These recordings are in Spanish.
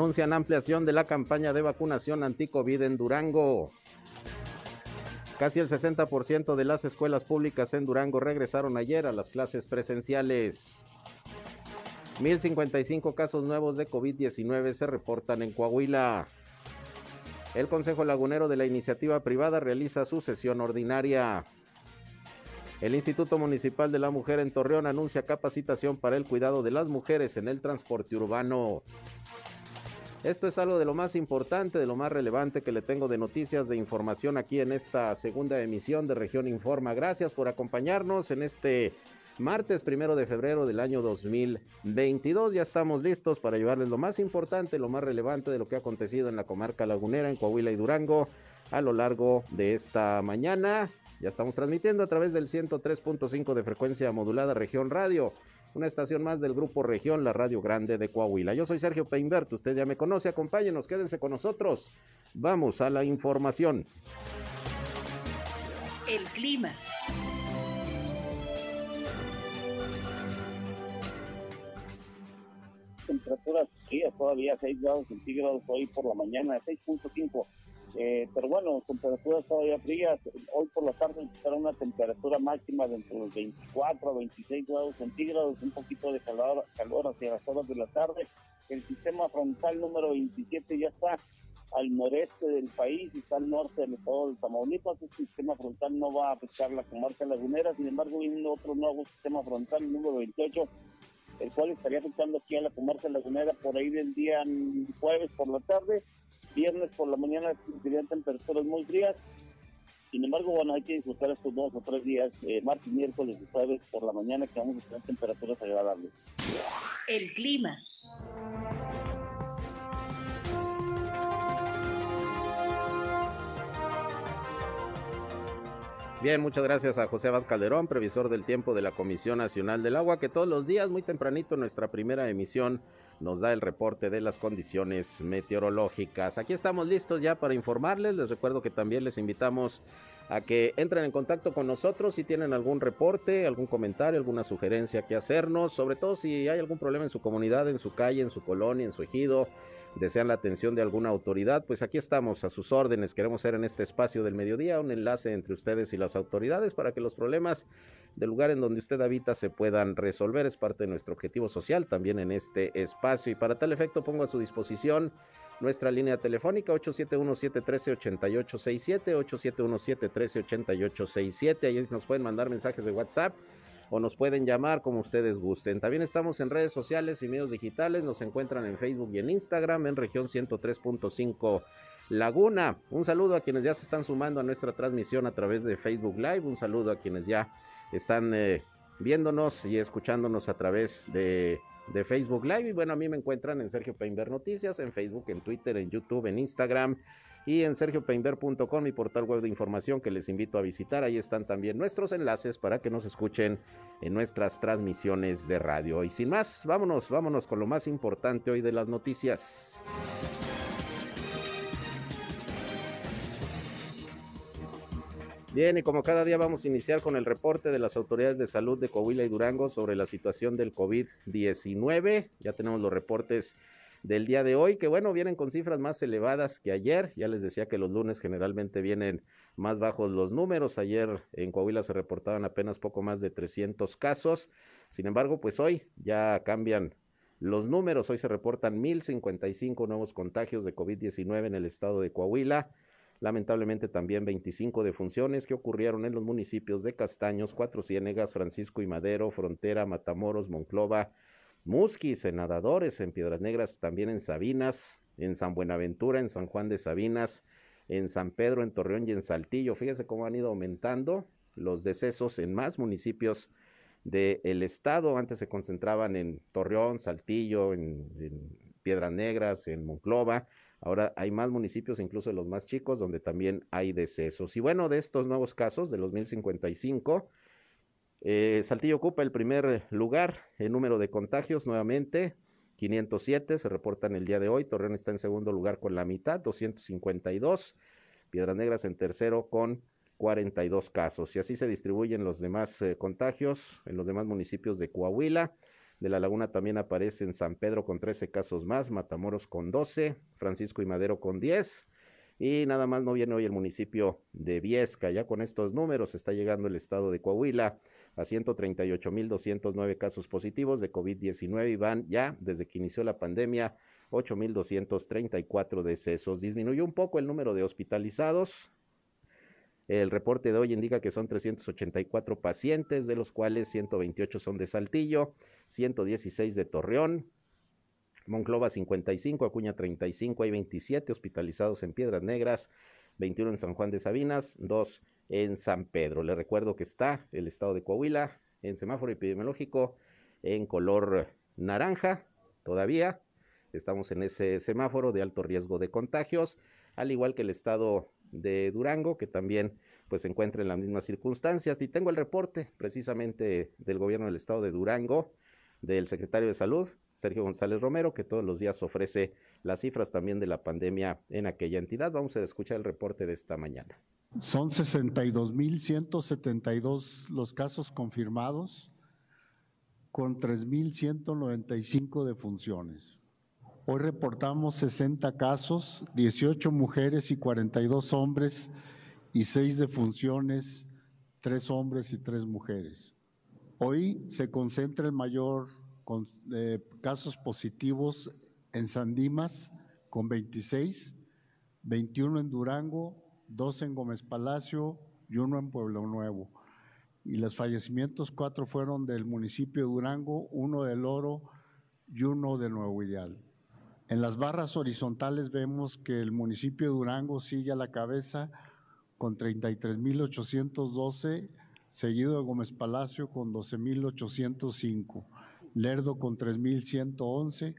Anuncian ampliación de la campaña de vacunación anti-COVID en Durango. Casi el 60% de las escuelas públicas en Durango regresaron ayer a las clases presenciales. 1.055 casos nuevos de COVID-19 se reportan en Coahuila. El Consejo Lagunero de la Iniciativa Privada realiza su sesión ordinaria. El Instituto Municipal de la Mujer en Torreón anuncia capacitación para el cuidado de las mujeres en el transporte urbano. Esto es algo de lo más importante, de lo más relevante que le tengo de noticias, de información aquí en esta segunda emisión de Región Informa. Gracias por acompañarnos en este martes primero de febrero del año 2022. Ya estamos listos para llevarles lo más importante, lo más relevante de lo que ha acontecido en la comarca lagunera, en Coahuila y Durango a lo largo de esta mañana. Ya estamos transmitiendo a través del 103.5 de frecuencia modulada Región Radio una estación más del Grupo Región, la Radio Grande de Coahuila. Yo soy Sergio Peinbert, usted ya me conoce, acompáñenos, quédense con nosotros. Vamos a la información. El clima. Temperaturas frías todavía 6 grados centígrados hoy por la mañana, 6.5 eh, pero bueno, temperaturas todavía frías. Hoy por la tarde será una temperatura máxima de entre los 24 a 26 grados centígrados, un poquito de calor, calor hacia las horas de la tarde. El sistema frontal número 27 ya está al noreste del país y está al norte del estado de Tamaulipas. Este sistema frontal no va a afectar la comarca lagunera, sin embargo, viene otro nuevo sistema frontal, número 28, el cual estaría afectando aquí a la comarca lagunera por ahí del día jueves por la tarde Viernes por la mañana serían temperaturas muy frías. Sin embargo, bueno, hay que disfrutar estos dos o tres días, eh, martes, miércoles y jueves por la mañana, que vamos a tener temperaturas agradables. El clima. Bien, muchas gracias a José Abad Calderón, previsor del tiempo de la Comisión Nacional del Agua, que todos los días, muy tempranito, en nuestra primera emisión, nos da el reporte de las condiciones meteorológicas. Aquí estamos listos ya para informarles. Les recuerdo que también les invitamos a que entren en contacto con nosotros si tienen algún reporte, algún comentario, alguna sugerencia que hacernos, sobre todo si hay algún problema en su comunidad, en su calle, en su colonia, en su ejido, desean la atención de alguna autoridad, pues aquí estamos a sus órdenes. Queremos ser en este espacio del mediodía un enlace entre ustedes y las autoridades para que los problemas del lugar en donde usted habita se puedan resolver. Es parte de nuestro objetivo social también en este espacio. Y para tal efecto pongo a su disposición nuestra línea telefónica 871-713-8867, 871-713-8867. Ahí nos pueden mandar mensajes de WhatsApp o nos pueden llamar como ustedes gusten. También estamos en redes sociales y medios digitales. Nos encuentran en Facebook y en Instagram en región 103.5 Laguna. Un saludo a quienes ya se están sumando a nuestra transmisión a través de Facebook Live. Un saludo a quienes ya están eh, viéndonos y escuchándonos a través de, Facebook Live. Y bueno, a mí me encuentran en Sergio Peinber Noticias, en Facebook, en Twitter, en YouTube, en Instagram y en sergiopeinber.com, mi portal web de información que les invito a visitar. Ahí están también nuestros enlaces para que nos escuchen en nuestras transmisiones de radio. Y sin más, vámonos, vámonos con lo más importante hoy de las noticias. Bien, y como cada día vamos a iniciar con el reporte de las autoridades de salud de Coahuila y Durango sobre la situación del COVID-19. Ya tenemos los reportes del día de hoy, que bueno, vienen con cifras más elevadas que ayer. Ya les decía que los lunes generalmente vienen más bajos los números. Ayer en Coahuila se reportaban apenas poco más de 300 casos. Sin embargo, pues hoy ya cambian los números. Hoy se reportan 1055 nuevos contagios de COVID-19 en el estado de Coahuila. Lamentablemente también 25 defunciones que ocurrieron en los municipios de Castaños, Cuatro Ciénegas, Francisco y Madero, Frontera, Matamoros, Monclova, Musquis, en Nadadores, en Piedras Negras, también en Sabinas, en San Buenaventura, en San Juan de Sabinas, en San Pedro, en Torreón y en Saltillo. Fíjese cómo han ido aumentando los decesos en más municipios del estado. Antes se concentraban en Torreón, Saltillo, en, Piedras Negras, en Monclova. Ahora hay más municipios, incluso los más chicos, donde también hay decesos. Y bueno, de estos nuevos casos, de los 1055, eh, Saltillo ocupa el primer lugar en número de contagios nuevamente. 507 se reportan el día de hoy. Torreón está en segundo lugar con la mitad, 252. Piedras Negras en tercero con 42 casos. Y así se distribuyen los demás eh, contagios en los demás municipios de Coahuila. De la Laguna también aparece en San Pedro con 13 casos más, Matamoros con 12, Francisco y Madero con 10. Y nada más no viene hoy el municipio de Viesca. Ya con estos números está llegando el estado de Coahuila a 138.209 casos positivos de COVID-19 y van ya desde que inició la pandemia 8.234 decesos. Disminuyó un poco el número de hospitalizados. El reporte de hoy indica que son 384 pacientes, de los cuales 128 son de Saltillo, 116 de Torreón, Monclova 55, Acuña 35, hay 27 hospitalizados en Piedras Negras, 21 en San Juan de Sabinas, 2 en San Pedro. Le recuerdo que está el estado de Coahuila en semáforo epidemiológico en color naranja todavía. Estamos en ese semáforo de alto riesgo de contagios, al igual que el estado de Durango, que también pues se encuentra en las mismas circunstancias. Y tengo el reporte precisamente del gobierno del estado de Durango, del secretario de Salud, Sergio González Romero, que todos los días ofrece las cifras también de la pandemia en aquella entidad. Vamos a escuchar el reporte de esta mañana. Son 62.172 los casos confirmados, con 3.195 defunciones. Hoy reportamos 60 casos, 18 mujeres y 42 hombres, y 6 defunciones, 3 hombres y 3 mujeres. Hoy se concentra el mayor con, eh, casos positivos en Sandimas, con 26, 21 en Durango, dos en Gómez Palacio y uno en Pueblo Nuevo. Y los fallecimientos, cuatro fueron del municipio de Durango, uno del Oro y uno de Nuevo Ideal. En las barras horizontales vemos que el municipio de Durango sigue a la cabeza con 33.812, seguido de Gómez Palacio con 12.805, Lerdo con 3.111,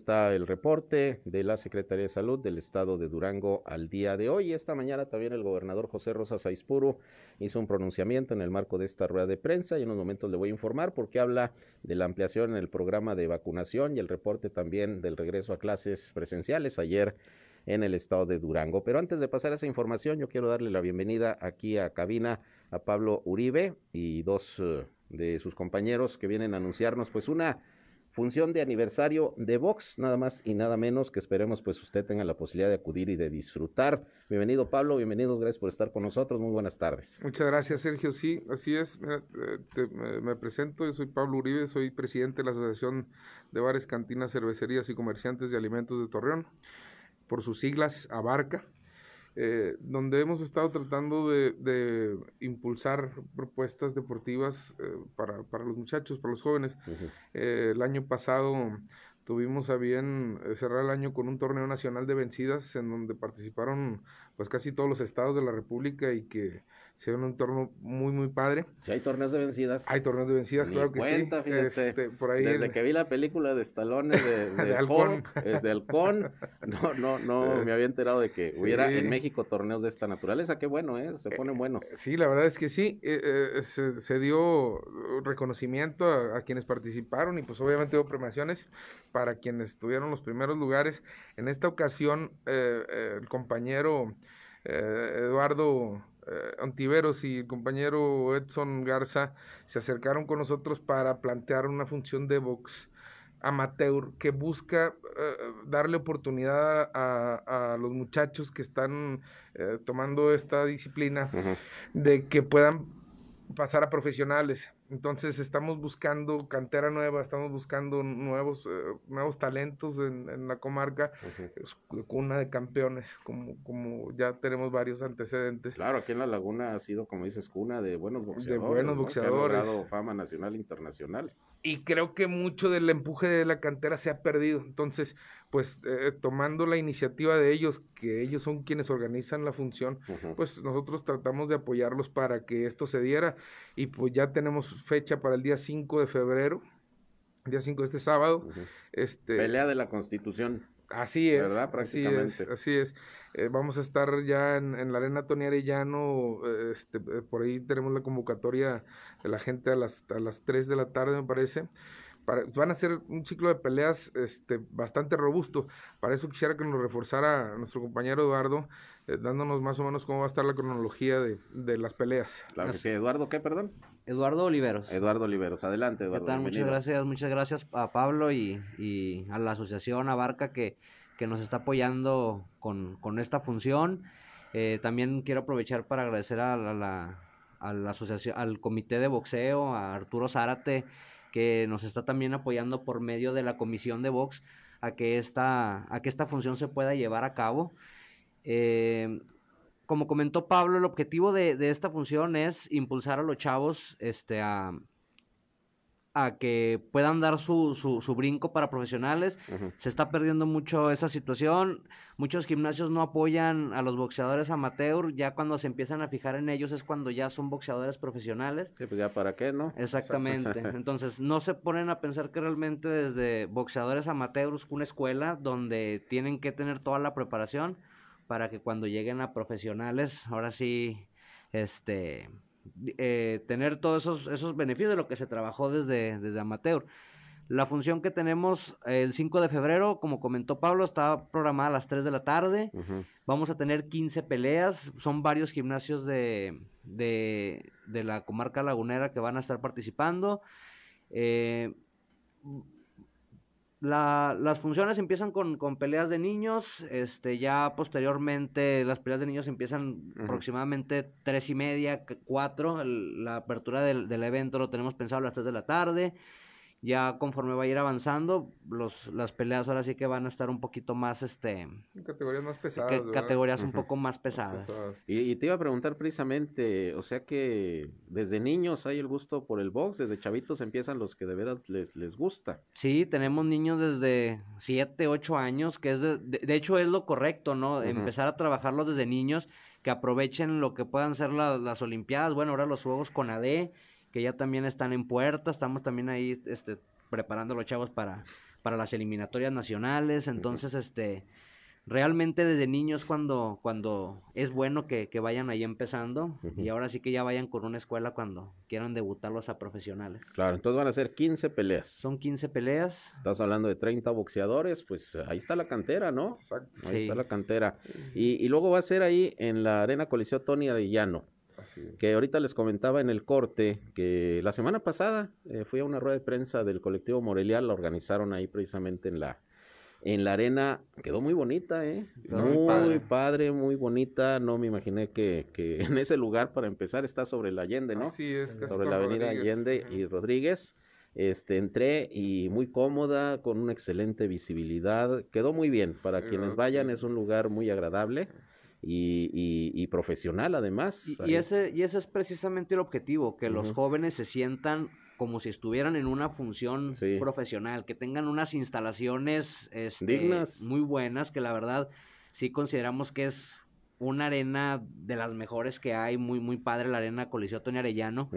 Está el reporte de la Secretaría de Salud del Estado de Durango al día de hoy. Esta mañana también el gobernador José Rosa Saizpuro hizo un pronunciamiento en el marco de esta rueda de prensa y en unos momentos le voy a informar porque habla de la ampliación en el programa de vacunación y el reporte también del regreso a clases presenciales ayer en el estado de Durango. Pero antes de pasar a esa información, yo quiero darle la bienvenida aquí a cabina a Pablo Uribe y dos eh, de sus compañeros que vienen a anunciarnos pues una función de aniversario de Vox, nada más y nada menos que esperemos pues usted tenga la posibilidad de acudir y de disfrutar. Bienvenido Pablo, bienvenido, gracias por estar con nosotros, muy buenas tardes. Muchas gracias Sergio, sí, así es, eh, me, presento, yo soy Pablo Uribe, soy presidente de la Asociación de Bares, Cantinas, Cervecerías y Comerciantes de Alimentos de Torreón, por sus siglas, Abarca. Eh, donde hemos estado tratando de, impulsar propuestas deportivas eh, para, para, los muchachos, para los jóvenes. Eh, el año pasado tuvimos a bien cerrar el año con un torneo nacional de vencidas en donde participaron pues casi todos los estados de la República y que se un entorno muy, muy padre. Si hay torneos de vencidas. Hay torneos de vencidas, claro que sí. Fíjate, este, por ahí desde que vi la película de Stallone de, de, de Halcón, de Halcón, no, no, no me había enterado de que hubiera en México torneos de esta naturaleza. Qué bueno, ¿eh? Se ponen buenos. Sí, la verdad es que sí. Eh, eh, se, dio reconocimiento a, quienes participaron y pues obviamente hubo premiaciones para quienes tuvieron los primeros lugares. En esta ocasión, el compañero Eduardo eh, Antiveros y el compañero Edson Garza se acercaron con nosotros para plantear una función de box amateur que busca eh, darle oportunidad a, los muchachos que están eh, tomando esta disciplina de que puedan pasar a profesionales. Entonces estamos buscando cantera nueva, estamos buscando nuevos, eh, nuevos talentos en, la comarca, cuna de campeones, como, como ya tenemos varios antecedentes. Claro, aquí en la laguna ha sido, como dices, cuna de buenos boxeadores. De buenos boxeadores. Que fama nacional e internacional y creo que mucho del empuje de la cantera se ha perdido. Entonces, pues eh, tomando la iniciativa de ellos, que ellos son quienes organizan la función, pues nosotros tratamos de apoyarlos para que esto se diera y pues ya tenemos fecha para el día 5 de febrero, día 5 de este sábado. este, Pelea de la Constitución. Así es. ¿Verdad? Prácticamente. Así es. Eh, vamos a estar ya en, la Arena Tony Arellano. Este, eh, por ahí tenemos la convocatoria de la gente a las, a las 3 de la tarde, me parece. van a ser un ciclo de peleas este, bastante robusto. Para eso quisiera que nos reforzara nuestro compañero Eduardo, eh, dándonos más o menos cómo va a estar la cronología de, de las peleas. Claro que Eduardo, ¿qué, perdón? Eduardo Oliveros. Eduardo Oliveros, adelante Eduardo. Muchas gracias, muchas gracias a Pablo y, a la asociación Abarca que, que nos está apoyando con, esta función. Eh, también quiero aprovechar para agradecer a la, asociación, al comité de boxeo, a Arturo Zárate, que nos está también apoyando por medio de la comisión de box a que esta, a que esta función se pueda llevar a cabo. Eh, como comentó Pablo, el objetivo de, esta función es impulsar a los chavos este, a, a que puedan dar su, su, brinco para profesionales. Se está perdiendo mucho esa situación. Muchos gimnasios no apoyan a los boxeadores amateur. Ya cuando se empiezan a fijar en ellos es cuando ya son boxeadores profesionales. Sí, pues ya para qué, ¿no? Exactamente. Entonces no se ponen a pensar que realmente desde boxeadores amateurs, una escuela donde tienen que tener toda la preparación para que cuando lleguen a profesionales, ahora sí, este, eh, tener todos esos, esos beneficios de lo que se trabajó desde, desde amateur. La función que tenemos el 5 de febrero, como comentó Pablo, está programada a las 3 de la tarde. Vamos a tener 15 peleas. Son varios gimnasios de, de, de, la comarca lagunera que van a estar participando. Eh, la, las funciones empiezan con, con, peleas de niños, este, ya posteriormente las peleas de niños empiezan aproximadamente tres y media, cuatro, la apertura del, del, evento lo tenemos pensado a las tres de la tarde, ya conforme va a ir avanzando, los, las peleas ahora sí que van a estar un poquito más, este... Categorías más pesadas. categorías un poco más pesadas. Y, te iba a preguntar precisamente, o sea que desde niños hay el gusto por el box, desde chavitos empiezan los que de veras les, les gusta. Sí, tenemos niños desde 7, 8 años, que es de, de, hecho es lo correcto, ¿no? Empezar a trabajarlos desde niños, que aprovechen lo que puedan ser las Olimpiadas, bueno, ahora los Juegos con AD que ya también están en puerta, estamos también ahí este, preparando los chavos para, para las eliminatorias nacionales, entonces este realmente desde niños cuando, cuando es bueno que, vayan ahí empezando y ahora sí que ya vayan con una escuela cuando quieran debutarlos a profesionales. Claro, entonces van a ser 15 peleas. Son 15 peleas. Estás hablando de 30 boxeadores, pues ahí está la cantera, ¿no? Exacto. Ahí está la cantera. Y, y, luego va a ser ahí en la Arena Coliseo Tony Arellano. Que ahorita les comentaba en el corte que la semana pasada eh, fui a una rueda de prensa del colectivo Morelial, la organizaron ahí precisamente en la, en la arena. Quedó muy bonita, ¿eh? muy, padre. muy bonita. No me imaginé que, que, en ese lugar, para empezar, está sobre la Allende, ¿no? Sí, es, sobre la avenida Allende y Rodríguez. Este, entré y muy cómoda, con una excelente visibilidad. Quedó muy bien. Para quienes vayan, es un lugar muy agradable y, profesional además. Y, ese, y ese es precisamente el objetivo, que los jóvenes se sientan como si estuvieran en una función profesional, que tengan unas instalaciones este, dignas, muy buenas, que la verdad sí consideramos que es una arena de las mejores que hay, muy, muy padre la arena Coliseo Tony Arellano.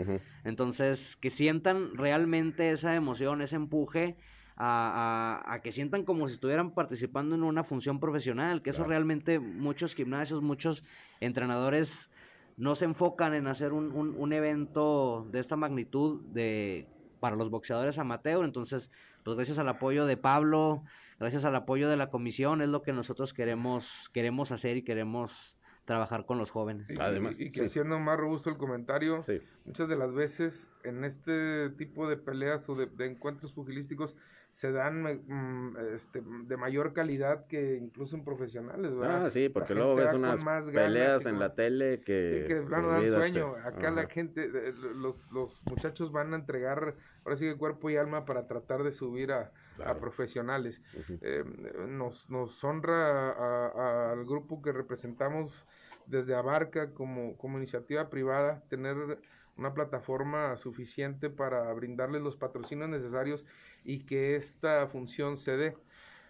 Entonces, que sientan realmente esa emoción, ese empuje a, que sientan como si estuvieran participando en una función profesional, que eso realmente muchos gimnasios, muchos entrenadores no se enfocan en hacer un, un, evento de esta magnitud de para los boxeadores amateur, entonces pues gracias al apoyo de Pablo, gracias al apoyo de la comisión es lo que nosotros queremos queremos hacer y queremos trabajar con los jóvenes. Y, Además, y, y que sí. haciendo más robusto el comentario, Sí. muchas de las veces en este tipo de peleas o de, de encuentros pugilísticos se dan mm, este, de mayor calidad que incluso en profesionales, ¿verdad? Ah, sí, porque luego ves unas más peleas en la tele que... Que plano dan sueño. Acá la gente, eh, los, los muchachos van a entregar, ahora sí que cuerpo y alma para tratar de subir a, a profesionales. Eh, nos, nos honra a- a- al grupo que representamos desde Abarca como, como iniciativa privada tener una plataforma suficiente para brindarles los patrocinios necesarios y que esta función se dé.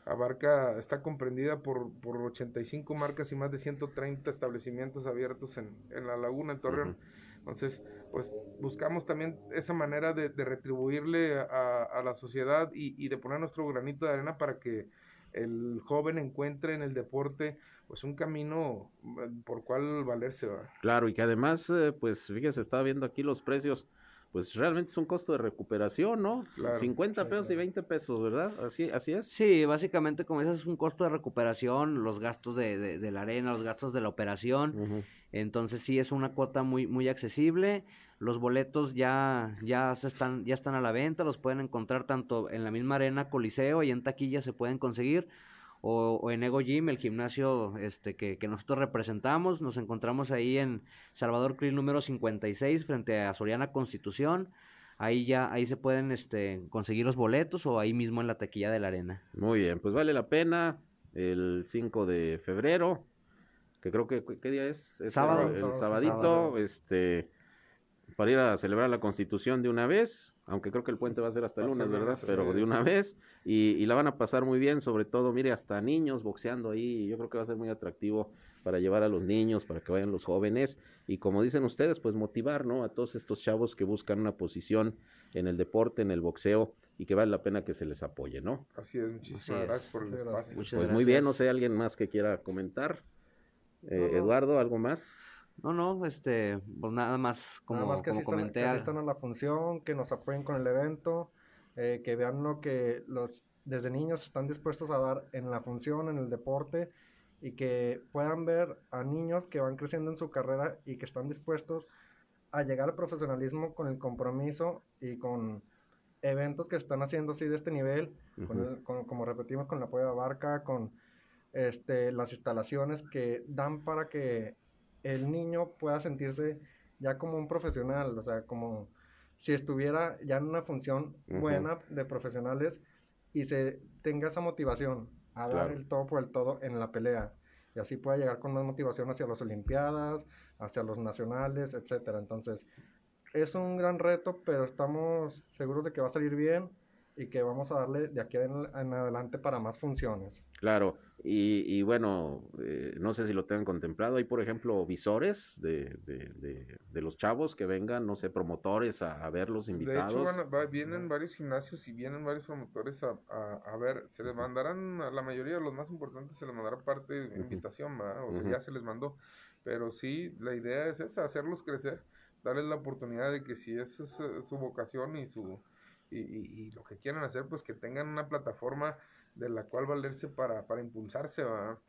Abarca está comprendida por, por 85 marcas y más de 130 establecimientos abiertos en, en la laguna, en Torreón. Entonces, pues buscamos también esa manera de, de retribuirle a, a la sociedad y, y de poner nuestro granito de arena para que el joven encuentre en el deporte pues un camino eh, por cual valerse. ¿verdad? Claro, y que además, eh, pues fíjese, estaba viendo aquí los precios, pues realmente es un costo de recuperación, ¿no? Claro. 50 pesos y 20 pesos, ¿verdad? Así, así es. Sí, básicamente como dices es un costo de recuperación, los gastos de, de, de la arena, los gastos de la operación, entonces sí es una cuota muy muy accesible. Los boletos ya ya se están ya están a la venta, los pueden encontrar tanto en la misma arena Coliseo y en taquilla se pueden conseguir o, o en Ego Gym, el gimnasio este que, que nosotros representamos. Nos encontramos ahí en Salvador Krill número 56 frente a Soriana Constitución. Ahí ya ahí se pueden este conseguir los boletos o ahí mismo en la taquilla de la arena. Muy bien, pues vale la pena el 5 de febrero, que creo que, ¿qué día es? Es Sábado. El, el Sábado. sabadito, Sábado. este, para ir a celebrar la Constitución de una vez, aunque creo que el puente va a ser hasta el lunes, ¿verdad? Pero de una vez, y, y la van a pasar muy bien, sobre todo, mire, hasta niños boxeando ahí, yo creo que va a ser muy atractivo para llevar a los niños, para que vayan los jóvenes, y como dicen ustedes, pues motivar, ¿no? A todos estos chavos que buscan una posición en el deporte, en el boxeo, y que vale la pena que se les apoye, ¿no? Así es, muchísimas Así es. gracias por el espacio. Muchas Pues muy bien, no sé, alguien más que quiera comentar. Eh, No, no. Eduardo, ¿algo más? No, no, este, pues nada más como, Nada más que como asistan, comenté. que a- asistan a la función, que nos apoyen con el evento, eh, que vean lo que los desde niños están dispuestos a dar en la función, en el deporte, y que puedan ver a niños que van creciendo en su carrera y que están dispuestos a llegar al profesionalismo con el compromiso y con eventos que están haciendo así de este nivel, con Ujú. el- con- como repetimos, con el apoyo de Barca, con este, las instalaciones que dan para que el niño pueda sentirse ya como un profesional, o sea, como si estuviera ya en una función buena de profesionales y se tenga esa motivación a dar el todo por el todo en la pelea. Y así pueda llegar con más motivación hacia las olimpiadas, hacia los nacionales, etcétera. Entonces, es un gran reto, pero estamos seguros de que va a salir bien y que vamos a darle de aquí en, en adelante para más funciones. Claro, y, y bueno, eh, no sé si lo tengan contemplado. Hay, por ejemplo, visores de, de, de, de los chavos que vengan, no sé, promotores a, a verlos De invitados. hecho, van a- va- vienen varios gimnasios y vienen varios promotores a, a, a ver. Se les mandarán, a la mayoría de los más importantes, se les mandará parte de invitación, ¿verdad? O sea, ya se les mandó. Pero sí, la idea es esa, hacerlos crecer, darles la oportunidad de que si eso es eh, su vocación y su y, y- lo que quieran hacer, pues que tengan una plataforma de la cual valerse para, para impulsarse, ¿verdad?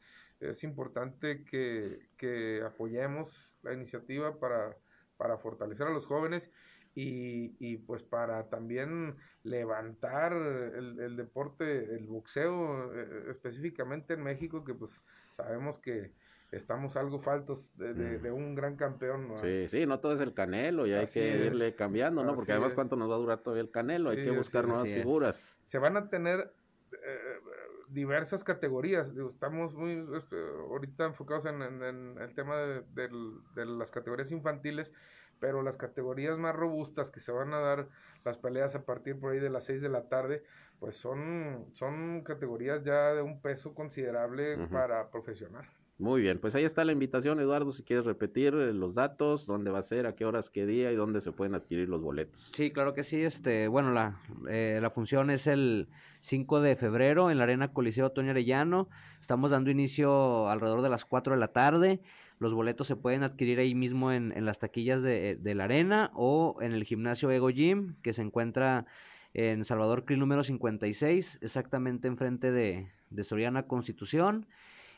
Es importante que, que apoyemos la iniciativa para, para fortalecer a los jóvenes y, y pues para también levantar el, el deporte, el boxeo eh, específicamente en México, que pues sabemos que estamos algo faltos de, de- Mm. de un gran campeón. ¿no? Sí, sí, no todo es el canelo y hay Así que es, irle cambiando, ¿no? Porque además, es. ¿cuánto nos va a durar todavía el canelo? Hay Sí, que buscar es. nuevas es. figuras. se van a tener eh, diversas categorías. Estamos muy este, ahorita enfocados en, en- en el tema de, las categorías infantiles, pero las categorías más robustas que se van a dar las peleas a partir por ahí de las 6 de la tarde, pues son, son categorías ya de un peso considerable para profesional. Muy bien, pues ahí está la invitación, Eduardo, si quieres repetir eh, los datos, dónde va a ser, a qué horas, qué día y dónde se pueden adquirir los boletos. Sí, claro que sí. Este, bueno, la, eh, la función es el 5 de febrero en la Arena Coliseo Toño Arellano. Estamos dando inicio alrededor de las 4 de la tarde. Los boletos se pueden adquirir ahí mismo en, en las taquillas de, de la arena o en el gimnasio Ego Gym, que se encuentra en Salvador Krill número 56, exactamente enfrente de, de Soriana Constitución.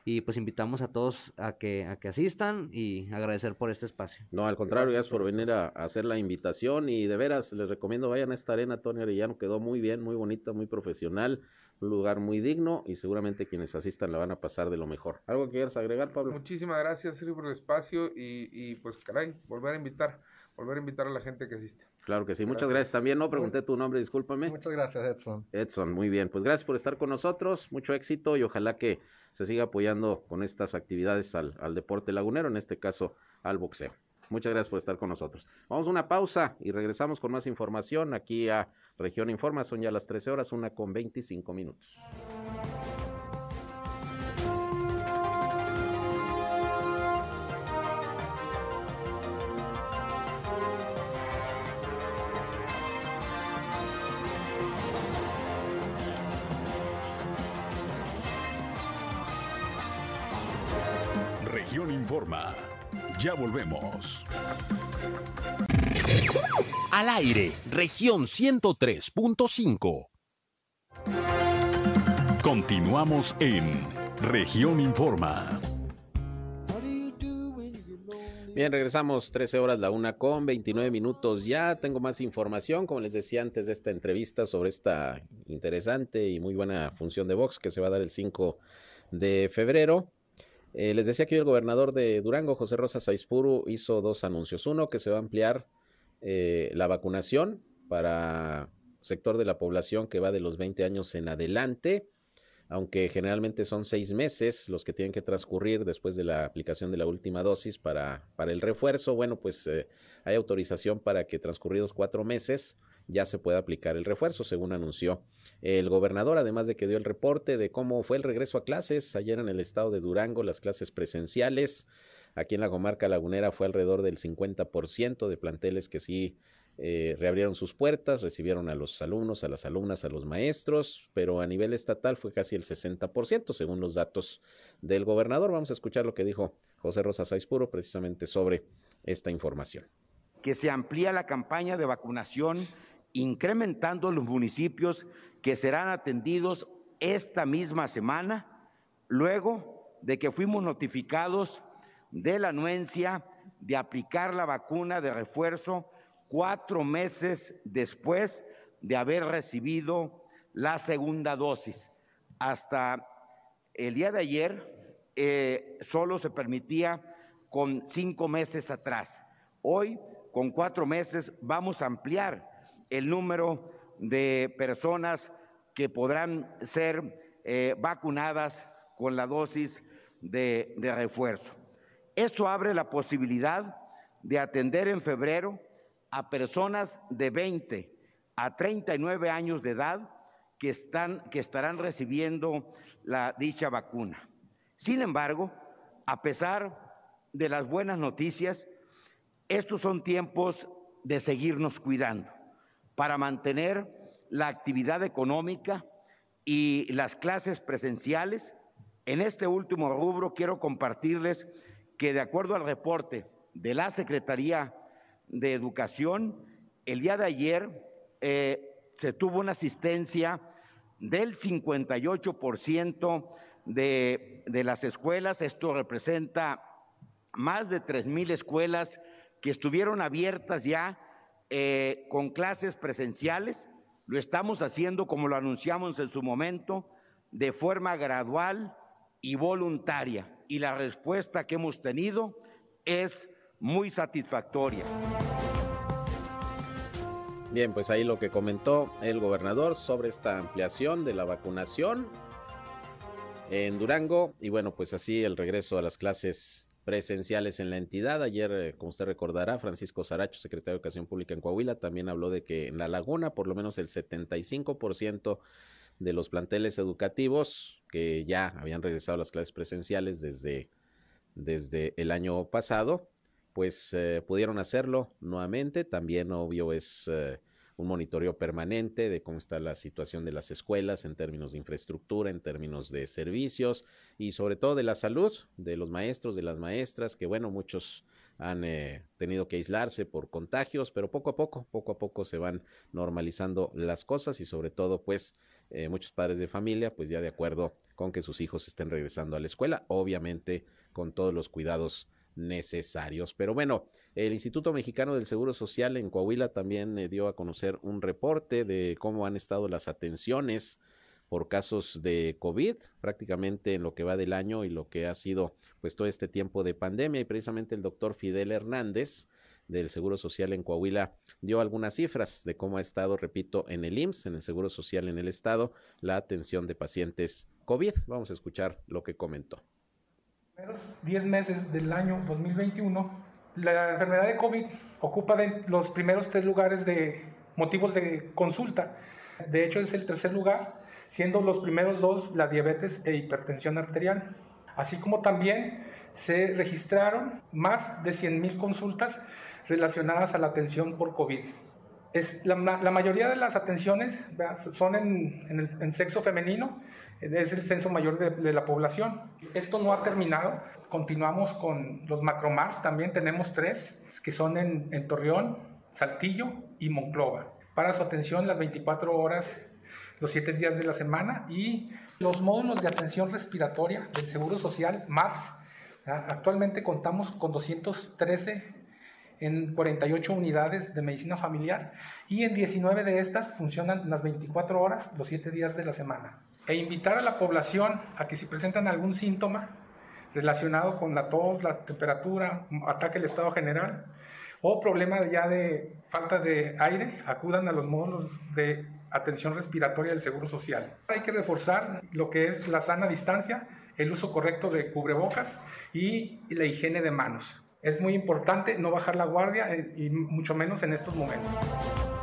Y pues invitamos a todos a que, a que asistan y agradecer por este espacio. No, al contrario, gracias por venir a, hacer la invitación y de veras les recomiendo vayan a esta arena, Tony Arellano, quedó muy bien, muy bonita, muy profesional, un lugar muy digno y seguramente quienes asistan la van a pasar de lo mejor. ¿Algo que quieras agregar, Pablo? Muchísimas gracias, Sergio, por el espacio y, y pues caray, volver a invitar, volver a invitar a la gente que asiste. Claro que sí, muchas gracias también. No pregunté tu nombre, discúlpame. Muchas gracias, Edson. Edson, muy bien. Pues gracias por estar con nosotros, mucho éxito y ojalá que se siga apoyando con estas actividades al, al deporte lagunero, en este caso al boxeo. Muchas gracias por estar con nosotros. Vamos a una pausa y regresamos con más información aquí a Región Informa. Son ya las 13 horas, una con 25 minutos. Ya volvemos. Al aire, región 103.5. Continuamos en Región Informa. Bien, regresamos 13 horas, la una con 29 minutos. Ya tengo más información, como les decía antes de esta entrevista, sobre esta interesante y muy buena función de box que se va a dar el 5 de febrero. Eh, les decía que hoy el gobernador de Durango, José Rosa Saizpuru, hizo dos anuncios. Uno, que se va a ampliar eh, la vacunación para sector de la población que va de los 20 años en adelante, aunque generalmente son seis meses los que tienen que transcurrir después de la aplicación de la última dosis para, para el refuerzo. Bueno, pues eh, hay autorización para que transcurridos cuatro meses ya se pueda aplicar el refuerzo, según anunció el gobernador, además de que dio el reporte de cómo fue el regreso a clases ayer en el estado de Durango, las clases presenciales. Aquí en la comarca lagunera fue alrededor del 50% de planteles que sí eh, reabrieron sus puertas, recibieron a los alumnos, a las alumnas, a los maestros, pero a nivel estatal fue casi el 60%, según los datos del gobernador. Vamos a escuchar lo que dijo José Rosa Saizpuro precisamente sobre esta información. Que se amplía la campaña de vacunación, incrementando los municipios que serán atendidos esta misma semana, luego de que fuimos notificados de la anuencia de aplicar la vacuna de refuerzo cuatro meses después de haber recibido la segunda dosis. Hasta el día de ayer eh, solo se permitía con cinco meses atrás. Hoy, con cuatro meses, vamos a ampliar el número de personas que podrán ser eh, vacunadas con la dosis de, de refuerzo. Esto abre la posibilidad de atender en febrero a personas de 20 a 39 años de edad que, están, que estarán recibiendo la dicha vacuna. Sin embargo, a pesar de las buenas noticias, estos son tiempos de seguirnos cuidando para mantener la actividad económica y las clases presenciales. En este último rubro quiero compartirles que de acuerdo al reporte de la Secretaría de Educación, el día de ayer eh, se tuvo una asistencia del 58% de, de las escuelas. Esto representa más de 3.000 escuelas que estuvieron abiertas ya eh, con clases presenciales. Lo estamos haciendo, como lo anunciamos en su momento, de forma gradual y voluntaria. Y la respuesta que hemos tenido es muy satisfactoria. Bien, pues ahí lo que comentó el gobernador sobre esta ampliación de la vacunación en Durango y bueno, pues así el regreso a las clases presenciales en la entidad. Ayer, eh, como usted recordará, Francisco Saracho, secretario de Educación Pública en Coahuila, también habló de que en La Laguna por lo menos el 75% de los planteles educativos que ya habían regresado a las clases presenciales desde, desde el año pasado, pues eh, pudieron hacerlo nuevamente. También, obvio, es eh, un monitoreo permanente de cómo está la situación de las escuelas en términos de infraestructura, en términos de servicios y sobre todo de la salud de los maestros, de las maestras, que bueno, muchos han eh, tenido que aislarse por contagios, pero poco a poco, poco a poco se van normalizando las cosas y sobre todo, pues, eh, muchos padres de familia, pues ya de acuerdo con que sus hijos estén regresando a la escuela, obviamente con todos los cuidados necesarios. Pero bueno, el Instituto Mexicano del Seguro Social en Coahuila también eh, dio a conocer un reporte de cómo han estado las atenciones por casos de COVID, prácticamente en lo que va del año y lo que ha sido pues todo este tiempo de pandemia. Y precisamente el doctor Fidel Hernández del Seguro Social en Coahuila dio algunas cifras de cómo ha estado, repito, en el IMSS, en el Seguro Social en el Estado, la atención de pacientes COVID. Vamos a escuchar lo que comentó. En los 10 meses del año 2021, la enfermedad de COVID ocupa los primeros tres lugares de motivos de consulta. De hecho, es el tercer lugar siendo los primeros dos la diabetes e hipertensión arterial. Así como también se registraron más de 100.000 consultas relacionadas a la atención por COVID. Es, la, mayoría de las atenciones son en, el, sexo femenino, es el censo mayor de, la población. Esto no ha terminado, continuamos con los macromars, también tenemos tres, que son en, en Torreón, Saltillo y Monclova. Para su atención las 24 horas los siete días de la semana y los módulos de atención respiratoria del Seguro Social, MARS. Actualmente contamos con 213 en 48 unidades de medicina familiar y en 19 de estas funcionan las 24 horas, los 7 días de la semana. E invitar a la población a que si presentan algún síntoma relacionado con la tos, la temperatura, ataque al estado general o problema ya de falta de aire, acudan a los módulos de atención respiratoria del Seguro Social. Hay que reforzar lo que es la sana distancia, el uso correcto de cubrebocas y la higiene de manos. Es muy importante no bajar la guardia eh, y mucho menos en estos momentos.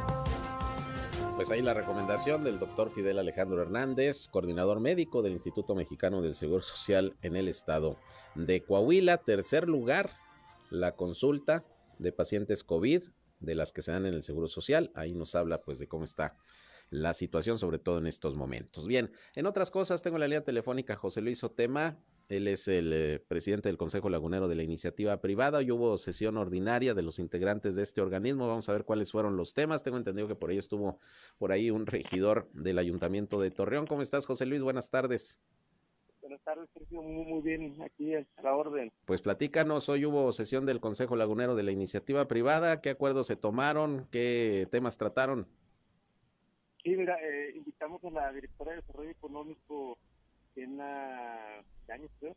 Pues ahí la recomendación del doctor Fidel Alejandro Hernández, coordinador médico del Instituto Mexicano del Seguro Social en el estado de Coahuila. Tercer lugar, la consulta de pacientes COVID de las que se dan en el Seguro Social. Ahí nos habla pues de cómo está la situación, sobre todo en estos momentos. Bien, en otras cosas, tengo la línea telefónica José Luis Otema. Él es el eh, presidente del Consejo Lagunero de la Iniciativa Privada. Hoy hubo sesión ordinaria de los integrantes de este organismo. Vamos a ver cuáles fueron los temas. Tengo entendido que por ahí estuvo por ahí un regidor del Ayuntamiento de Torreón. ¿Cómo estás, José Luis? Buenas tardes. Buenas tardes, Sergio. Muy, muy bien, aquí a la orden. Pues platícanos, hoy hubo sesión del Consejo Lagunero de la Iniciativa Privada. ¿Qué acuerdos se tomaron? ¿Qué temas trataron? Sí, mira, eh, invitamos a la directora de Desarrollo Económico, en Años, creo,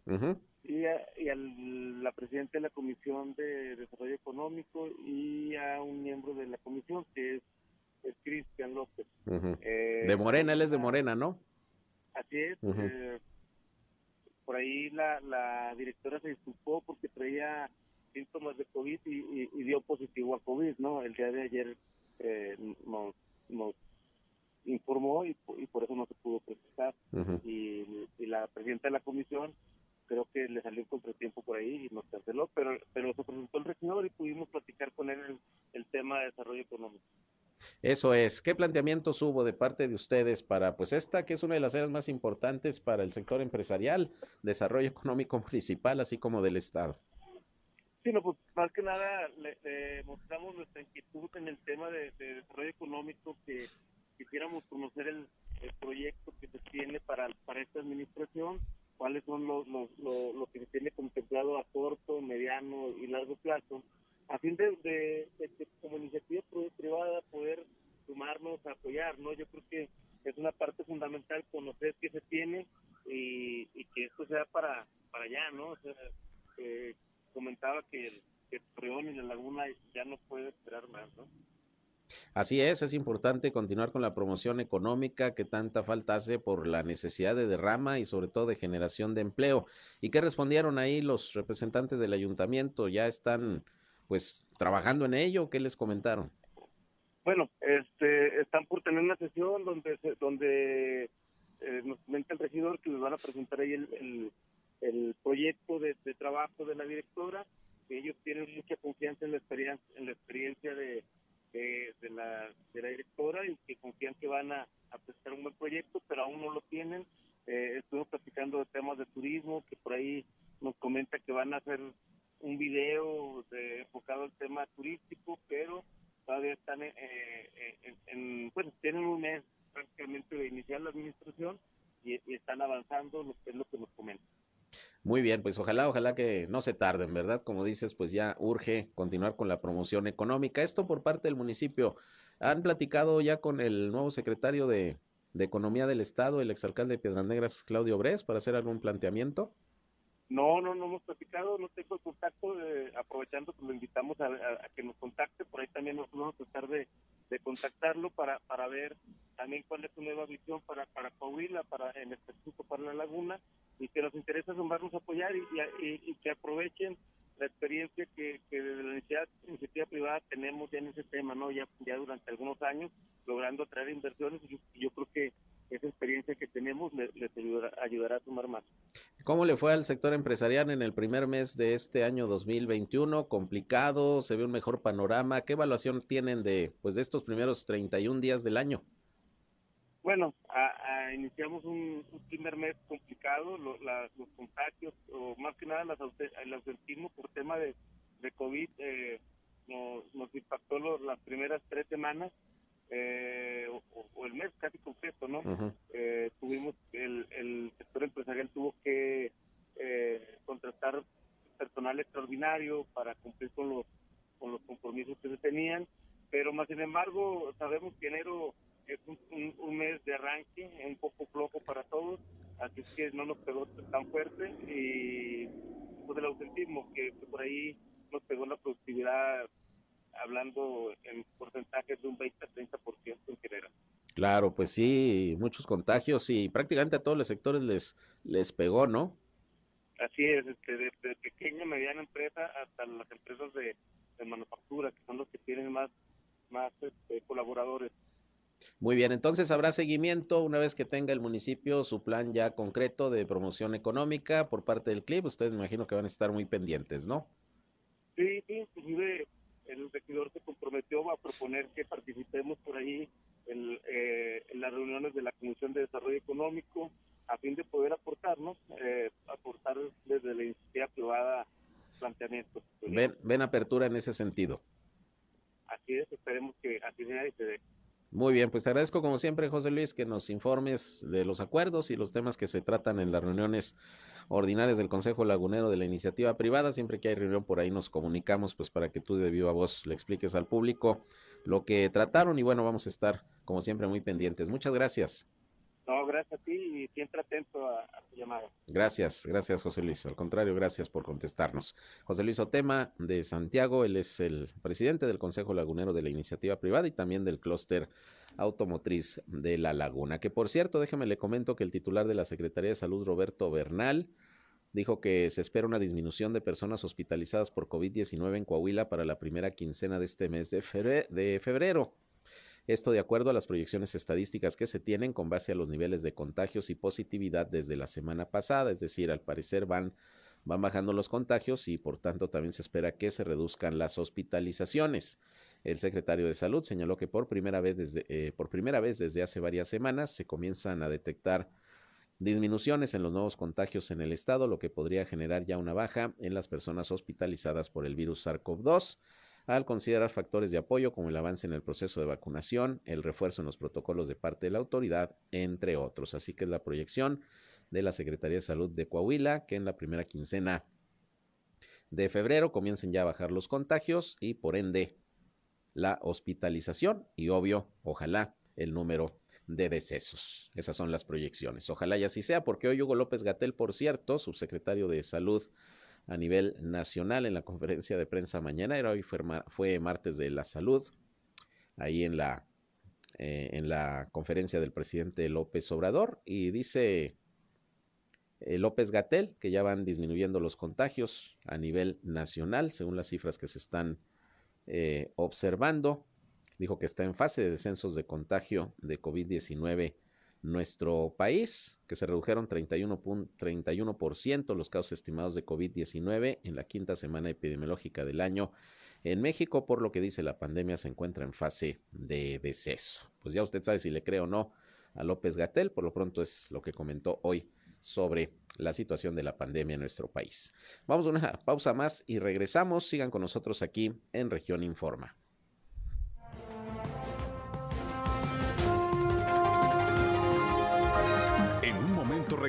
y, a, y la presidenta de la Comisión de Desarrollo Económico y a un miembro de la comisión, que es, Cristian López. Eh, de Morena, él es de Morena, ¿no? Así es. Eh, por ahí la, la directora se disculpó porque traía síntomas de COVID y, dio positivo a COVID, ¿no? El día de ayer eh, nos, nos informó y, por eso no se pudo presentar. y, la presidenta de la comisión creo que le salió un contratiempo por ahí y nos canceló, pero, pero se presentó el regidor y pudimos platicar con él el, tema de desarrollo económico. Eso es. ¿Qué planteamientos hubo de parte de ustedes para, pues esta que es una de las áreas más importantes para el sector empresarial, desarrollo económico municipal, así como del Estado? Sí, no, pues más que nada le, mostramos nuestra inquietud en el tema de desarrollo económico que quisiéramos conocer el, proyecto que se tiene para, para esta administración, cuáles son los, los, lo, que se tiene contemplado a corto, mediano y largo plazo, a fin de, de, como iniciativa privada poder sumarnos apoyar, ¿no? Yo creo que es una parte fundamental conocer qué se tiene y, y que esto sea para, para allá, ¿no? O sea, eh, comentaba que el, que el y la laguna ya no puede esperar más, ¿no? Así es, es importante continuar con la promoción económica que tanta falta hace por la necesidad de derrama y sobre todo de generación de empleo. ¿Y qué respondieron ahí los representantes del ayuntamiento? ¿Ya están pues trabajando en ello? ¿Qué les comentaron? Bueno, este, están por tener una sesión donde donde eh, nos comenta el regidor que les van a presentar ahí el, el, proyecto de, de, trabajo de la directora, que ellos tienen mucha confianza en la experiencia, en la experiencia de, de, la, de la directora y que confían que van a, presentar un buen proyecto, pero aún no lo tienen. Eh, estuvimos platicando de temas de turismo, que por ahí nos comenta que van a hacer un video de, enfocado al tema turístico, pero todavía están eh, eh, en, bueno, tienen un mes prácticamente de iniciar la administración y, están avanzando, lo que es lo que nos comentan. Muy bien, pues ojalá, ojalá que no se tarden, ¿verdad? Como dices, pues ya urge continuar con la promoción económica. Esto por parte del municipio. ¿Han platicado ya con el nuevo secretario de, Economía del Estado, el exalcalde de Piedras Negras, Claudio Bres, para hacer algún planteamiento? No, no, no hemos platicado, no tengo el contacto, eh, aprovechando que lo invitamos a, que nos contacte, por ahí también nos vamos a tratar de, contactarlo para, ver también cuál es su nueva visión para, para Coahuila, para, en específico para la laguna, y que nos interesa sumarnos a apoyar y, que aprovechen la experiencia que, que desde la iniciativa, privada tenemos ya en ese tema, ¿no? Ya, ya durante algunos años, logrando atraer inversiones, y yo creo que esa experiencia que tenemos les, ayudará, a sumar más. ¿Cómo le fue al sector empresarial en el primer mes de este año 2021? ¿Complicado? ¿Se ve un mejor panorama? ¿Qué evaluación tienen de, pues, de estos primeros 31 días del año? Bueno, iniciamos un, primer mes complicado, los contagios, o más que nada el ausentismo por tema de, COVID eh, nos, impactó las primeras tres semanas eh, o, el mes casi completo, ¿no? Eh, tuvimos, el, el, sector empresarial tuvo que eh, contratar personal extraordinario para cumplir con los, con los compromisos que se tenían, pero más sin embargo sabemos que enero es un, mes de arranque, un poco flojo para todos, así que no nos pegó tan fuerte y pues el ausentismo que, que por ahí nos pegó la productividad hablando en porcentajes de un 20-30% en general. Claro, pues sí, muchos contagios y prácticamente a todos los sectores les, les pegó, ¿no? Así es, este, desde pequeña, mediana empresa hasta las empresas de, manufactura, que son los que tienen más, más este, colaboradores. Muy bien, entonces habrá seguimiento una vez que tenga el municipio su plan ya concreto de promoción económica por parte del CLIP. Ustedes me imagino que van a estar muy pendientes, ¿no? Sí, sí, inclusive el regidor se comprometió a proponer que participemos por ahí en, eh, las reuniones de la Comisión de Desarrollo Económico a fin de poder aportarnos, eh, aportar desde la iniciativa privada planteamientos. Ven, ven apertura en ese sentido. Así es, esperemos que así sea y se dé. Muy bien, pues te agradezco como siempre, José Luis, que nos informes de los acuerdos y los temas que se tratan en las reuniones ordinarias del Consejo Lagunero de la Iniciativa Privada. Siempre que hay reunión por ahí nos comunicamos, pues para que tú de viva voz le expliques al público lo que trataron y bueno, vamos a estar como siempre muy pendientes. Muchas gracias. No, gracias a ti y siempre atento a, tu llamada. Gracias, gracias José Luis. Al contrario, gracias por contestarnos. José Luis Otema de Santiago, él es el presidente del Consejo Lagunero de la Iniciativa Privada y también del clúster automotriz de La Laguna. Que por cierto, déjeme le comento que el titular de la Secretaría de Salud, Roberto Bernal, dijo que se espera una disminución de personas hospitalizadas por COVID-19 en Coahuila para la primera quincena de este mes de febrero. Esto de acuerdo a las proyecciones estadísticas que se tienen con base a los niveles de contagios y positividad desde la semana pasada, es decir, al parecer van, van bajando los contagios y por tanto también se espera que se reduzcan las hospitalizaciones. El secretario de Salud señaló que por primera vez desde, eh, por primera vez desde hace varias semanas se comienzan a detectar disminuciones en los nuevos contagios en el estado, lo que podría generar ya una baja en las personas hospitalizadas por el virus SARS-CoV-2 al considerar factores de apoyo como el avance en el proceso de vacunación, el refuerzo en los protocolos de parte de la autoridad, entre otros. Así que es la proyección de la Secretaría de Salud de Coahuila, que en la primera quincena de febrero comiencen ya a bajar los contagios y por ende la hospitalización y obvio, ojalá el número de decesos. Esas son las proyecciones. Ojalá y así sea, porque hoy Hugo López Gatel, por cierto, subsecretario de Salud a nivel nacional en la conferencia de prensa mañana. Era hoy fue, martes de la salud, ahí en la, eh, en la conferencia del presidente López Obrador. Y dice eh, López Gatel que ya van disminuyendo los contagios a nivel nacional, según las cifras que se están eh, observando. Dijo que está en fase de descensos de contagio de COVID-19 nuestro país, que se redujeron 31%, 31 los casos estimados de COVID-19 en la quinta semana epidemiológica del año. En México, por lo que dice la pandemia, se encuentra en fase de deceso. Pues ya usted sabe si le cree o no a López Gatel, por lo pronto es lo que comentó hoy sobre la situación de la pandemia en nuestro país. Vamos a una pausa más y regresamos. Sigan con nosotros aquí en Región Informa.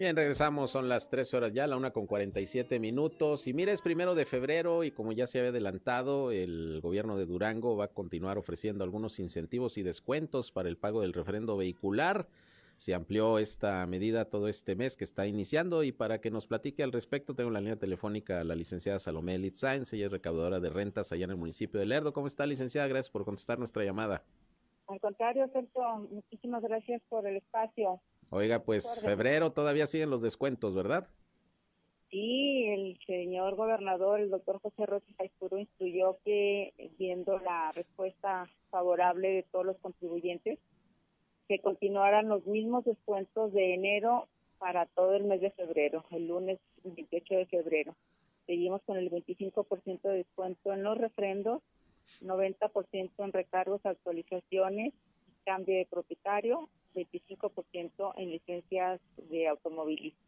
Bien, regresamos, son las 3 horas ya, la una con 47 minutos. Y mira, es primero de febrero y como ya se había adelantado, el gobierno de Durango va a continuar ofreciendo algunos incentivos y descuentos para el pago del referendo vehicular. Se amplió esta medida todo este mes que está iniciando y para que nos platique al respecto tengo la línea telefónica a la licenciada Salomé Litzsainz, ella es recaudadora de rentas allá en el municipio de Lerdo. ¿Cómo está, licenciada? Gracias por contestar nuestra llamada. Al contrario, Sergio, muchísimas gracias por el espacio. Oiga, pues febrero todavía siguen los descuentos, ¿verdad? Sí, el señor gobernador, el doctor José Rossi Saizpuro, instruyó que, viendo la respuesta favorable de todos los contribuyentes, que continuaran los mismos descuentos de enero para todo el mes de febrero, el lunes 28 de febrero. Seguimos con el 25% de descuento en los refrendos, 90% en recargos, actualizaciones, cambio de propietario 25% en licencias de automovilismo.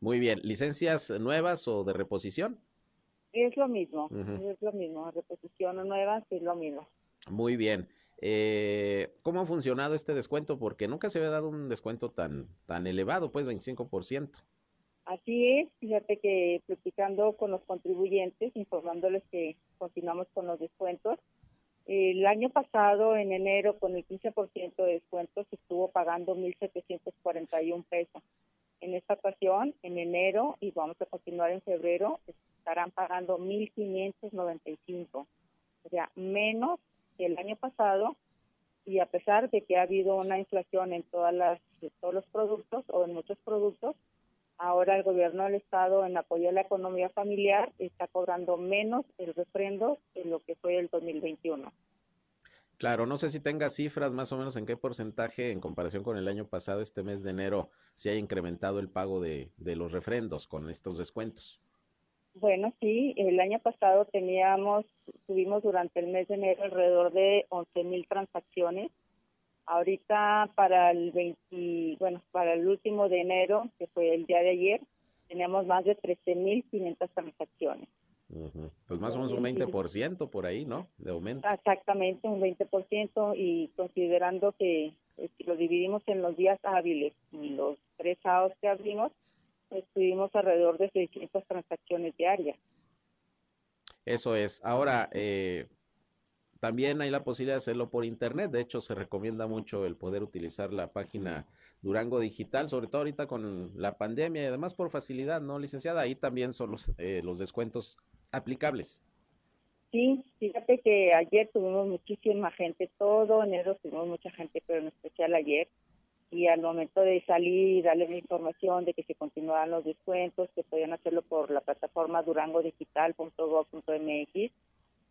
Muy bien, ¿licencias nuevas o de reposición? Es lo mismo, es lo mismo, reposición o nuevas es lo mismo. Muy bien. Eh, ¿Cómo ha funcionado este descuento? Porque nunca se había dado un descuento tan, tan elevado, pues 25%. Así es, fíjate que platicando con los contribuyentes, informándoles que continuamos con los descuentos, el año pasado, en enero, con el 15% de descuento, se estuvo pagando 1.741 pesos. En esta ocasión, en enero, y vamos a continuar en febrero, estarán pagando 1.595. O sea, menos que el año pasado, y a pesar de que ha habido una inflación en todas las, todos los productos o en muchos productos, Ahora el gobierno del estado, en apoyo a la economía familiar, está cobrando menos el refrendo que lo que fue el 2021. Claro, no sé si tenga cifras más o menos en qué porcentaje en comparación con el año pasado, este mes de enero, se ha incrementado el pago de, de los refrendos con estos descuentos. Bueno, sí, el año pasado teníamos, tuvimos durante el mes de enero alrededor de 11 mil transacciones Ahorita para el 20, bueno, para el último de enero, que fue el día de ayer, teníamos más de 13.500 transacciones. Pues más o menos un 20% por ahí, ¿no? De aumento. Exactamente, un 20% y considerando que pues, si lo dividimos en los días hábiles y los tres sábados que abrimos, pues tuvimos alrededor de 600 transacciones diarias. Eso es. Ahora, eh, también hay la posibilidad de hacerlo por internet. De hecho, se recomienda mucho el poder utilizar la página Durango Digital, sobre todo ahorita con la pandemia y además por facilidad, ¿no, licenciada? Ahí también son los, eh, los descuentos aplicables. Sí, fíjate que ayer tuvimos muchísima gente, todo enero tuvimos mucha gente, pero en especial ayer. Y al momento de salir, darle la información de que se continuaban los descuentos, que podían hacerlo por la plataforma durangodigital.gov.mx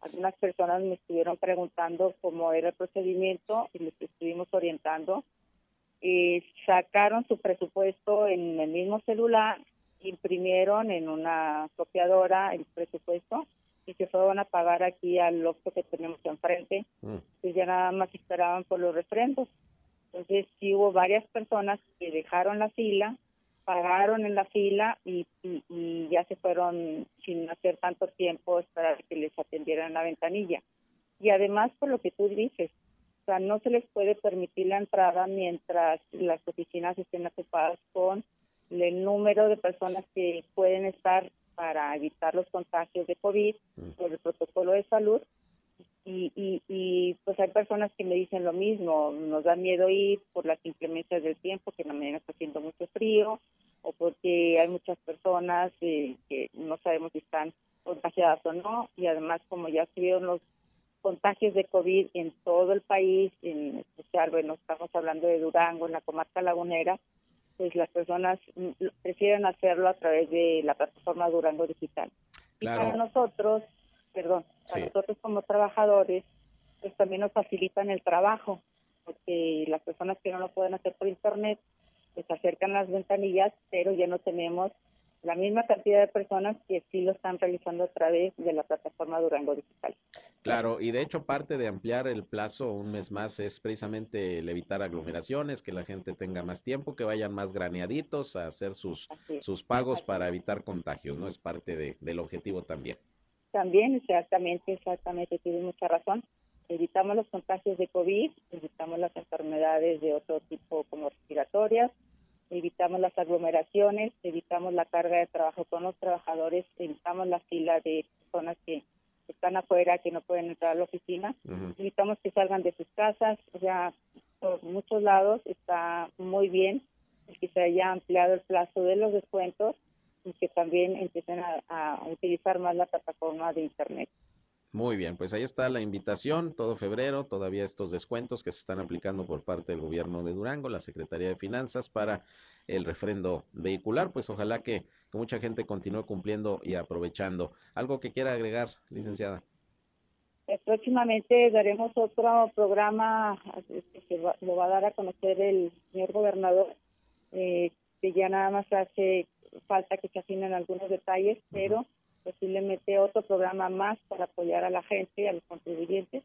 algunas personas me estuvieron preguntando cómo era el procedimiento y les estuvimos orientando. Y sacaron su presupuesto en el mismo celular, imprimieron en una copiadora el presupuesto y se fueron a pagar aquí al loco que tenemos enfrente. Mm. Pues ya nada más esperaban por los refrendos. Entonces sí hubo varias personas que dejaron la fila pagaron en la fila y, ya se fueron sin hacer tanto tiempo esperar que les atendieran la ventanilla. Y además, por lo que tú dices, o sea, no se les puede permitir la entrada mientras las oficinas estén ocupadas con el número de personas que pueden estar para evitar los contagios de COVID mm. por el protocolo de salud. Y, y, y pues hay personas que me dicen lo mismo, nos da miedo ir por las inclemencias del tiempo, que en la mañana está haciendo mucho frío, o porque hay muchas personas eh, que no sabemos si están contagiadas o no, y además como ya se vieron los contagios de COVID en todo el país, en especial, bueno, estamos hablando de Durango, en la comarca lagunera, pues las personas mm, prefieren hacerlo a través de la plataforma Durango Digital. Y para nosotros, perdón, para nosotros como trabajadores, pues también nos facilitan el trabajo, porque las personas que no lo pueden hacer por internet, pues acercan las ventanillas, pero ya no tenemos la misma cantidad de personas que sí lo están realizando a través de la plataforma Durango Digital. Claro, y de hecho parte de ampliar el plazo un mes más es precisamente el evitar aglomeraciones, que la gente tenga más tiempo, que vayan más graneaditos a hacer sus, sus pagos para evitar contagios, ¿no? Es parte de, del objetivo también. También, exactamente, exactamente, tienes mucha razón. Evitamos los contagios de COVID, evitamos las enfermedades de otro tipo como respiratorias, evitamos las aglomeraciones, evitamos la carga de trabajo con los trabajadores, evitamos la fila de personas que están afuera, que no pueden entrar a la oficina, evitamos que salgan de sus casas, o sea, por muchos lados está muy bien que se haya ampliado el plazo de los descuentos y que también empiecen a, a utilizar más la plataforma de Internet. Muy bien, pues ahí está la invitación, todo febrero, todavía estos descuentos que se están aplicando por parte del gobierno de Durango, la Secretaría de Finanzas para el refrendo vehicular, pues ojalá que, mucha gente continúe cumpliendo y aprovechando. ¿Algo que quiera agregar, licenciada? Eh, próximamente daremos otro programa este, que lo va a dar a conocer el señor gobernador, eh, que ya nada más hace falta que se afinen algunos detalles, pero posiblemente otro programa más para apoyar a la gente, a los contribuyentes,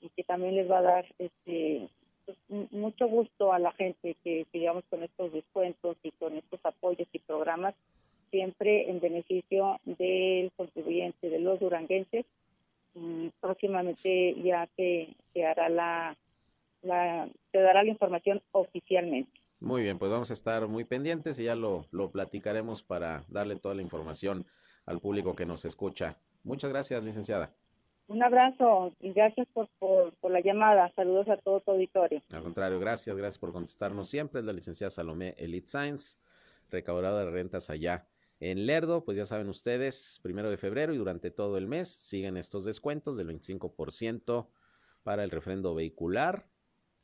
y que también les va a dar este pues, mucho gusto a la gente que digamos con estos descuentos y con estos apoyos y programas, siempre en beneficio del contribuyente, de los duranguenses. Y próximamente ya se, se hará la, la, se dará la información oficialmente. Muy bien, pues vamos a estar muy pendientes y ya lo, lo platicaremos para darle toda la información al público que nos escucha. Muchas gracias, licenciada. Un abrazo y gracias por, por, la llamada. Saludos a todo tu auditorio. Al contrario, gracias, gracias por contestarnos siempre. Es la licenciada Salomé Elite Science, recaudadora de rentas allá en Lerdo. Pues ya saben ustedes, primero de febrero y durante todo el mes siguen estos descuentos del 25% para el refrendo vehicular,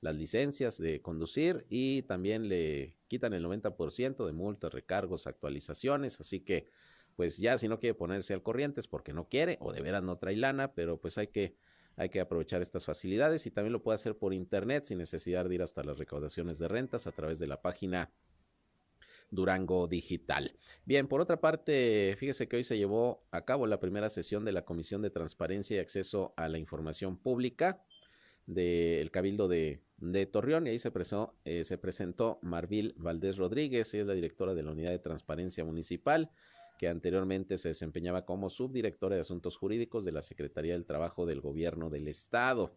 las licencias de conducir y también le quitan el 90% de multas, recargos, actualizaciones. Así que pues ya si no quiere ponerse al corriente es porque no quiere o de veras no trae lana, pero pues hay que, hay que aprovechar estas facilidades y también lo puede hacer por internet sin necesidad de ir hasta las recaudaciones de rentas a través de la página Durango Digital. Bien, por otra parte, fíjese que hoy se llevó a cabo la primera sesión de la Comisión de Transparencia y Acceso a la Información Pública del Cabildo de, Torreón y ahí se, presó, eh, se presentó Marvil Valdés Rodríguez, es la directora de la Unidad de Transparencia Municipal que anteriormente se desempeñaba como subdirectora de Asuntos Jurídicos de la Secretaría del Trabajo del Gobierno del Estado.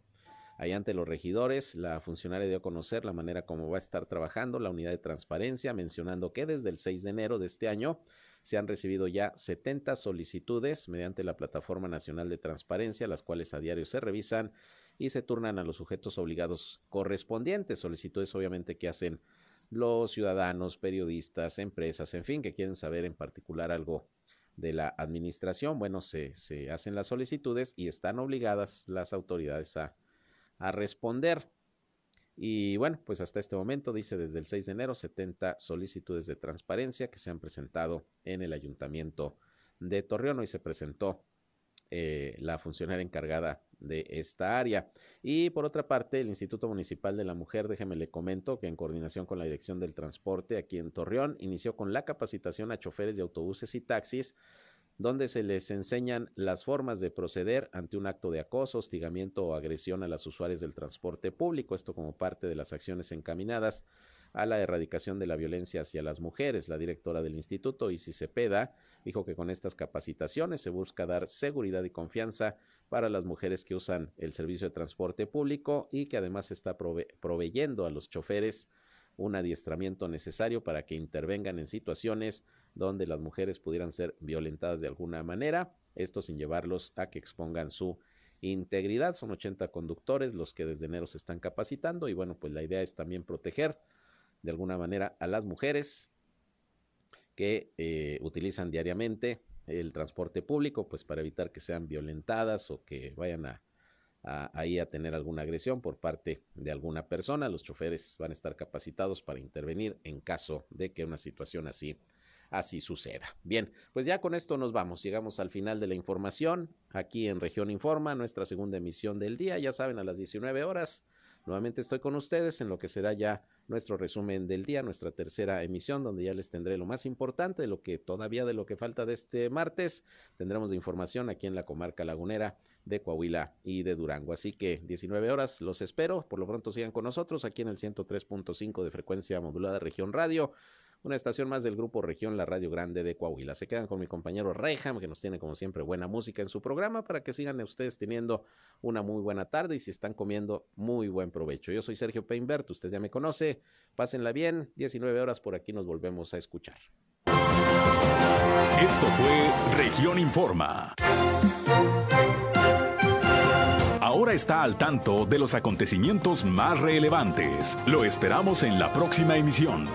Ahí ante los regidores, la funcionaria dio a conocer la manera como va a estar trabajando la unidad de transparencia, mencionando que desde el 6 de enero de este año se han recibido ya 70 solicitudes mediante la Plataforma Nacional de Transparencia, las cuales a diario se revisan y se turnan a los sujetos obligados correspondientes, solicitudes obviamente que hacen los ciudadanos, periodistas, empresas, en fin, que quieren saber en particular algo de la administración, bueno, se, se hacen las solicitudes y están obligadas las autoridades a, a responder. Y bueno, pues hasta este momento, dice desde el 6 de enero, 70 solicitudes de transparencia que se han presentado en el ayuntamiento de Torreón. Hoy se presentó eh, la funcionaria encargada de esta área. Y por otra parte, el Instituto Municipal de la Mujer, déjeme le comento que en coordinación con la Dirección del Transporte aquí en Torreón, inició con la capacitación a choferes de autobuses y taxis donde se les enseñan las formas de proceder ante un acto de acoso, hostigamiento o agresión a las usuarias del transporte público, esto como parte de las acciones encaminadas a la erradicación de la violencia hacia las mujeres. La directora del instituto, Isis Cepeda, dijo que con estas capacitaciones se busca dar seguridad y confianza para las mujeres que usan el servicio de transporte público y que además está proveyendo a los choferes un adiestramiento necesario para que intervengan en situaciones donde las mujeres pudieran ser violentadas de alguna manera, esto sin llevarlos a que expongan su integridad. Son 80 conductores los que desde enero se están capacitando y bueno, pues la idea es también proteger de alguna manera a las mujeres que eh, utilizan diariamente el transporte público, pues para evitar que sean violentadas o que vayan a, ahí a tener alguna agresión por parte de alguna persona. Los choferes van a estar capacitados para intervenir en caso de que una situación así así suceda. Bien, pues ya con esto nos vamos. Llegamos al final de la información aquí en Región Informa, nuestra segunda emisión del día. Ya saben, a las 19 horas. Nuevamente estoy con ustedes en lo que será ya nuestro resumen del día, nuestra tercera emisión, donde ya les tendré lo más importante de lo que todavía de lo que falta de este martes. Tendremos de información aquí en la comarca lagunera de Coahuila y de Durango. Así que 19 horas los espero. Por lo pronto sigan con nosotros aquí en el 103.5 de frecuencia modulada región radio una estación más del grupo Región La Radio Grande de Coahuila. Se quedan con mi compañero Reyham, que nos tiene como siempre buena música en su programa, para que sigan ustedes teniendo una muy buena tarde y si están comiendo, muy buen provecho. Yo soy Sergio Peinbert, usted ya me conoce, pásenla bien, 19 horas por aquí nos volvemos a escuchar. Esto fue Región Informa. Ahora está al tanto de los acontecimientos más relevantes. Lo esperamos en la próxima emisión.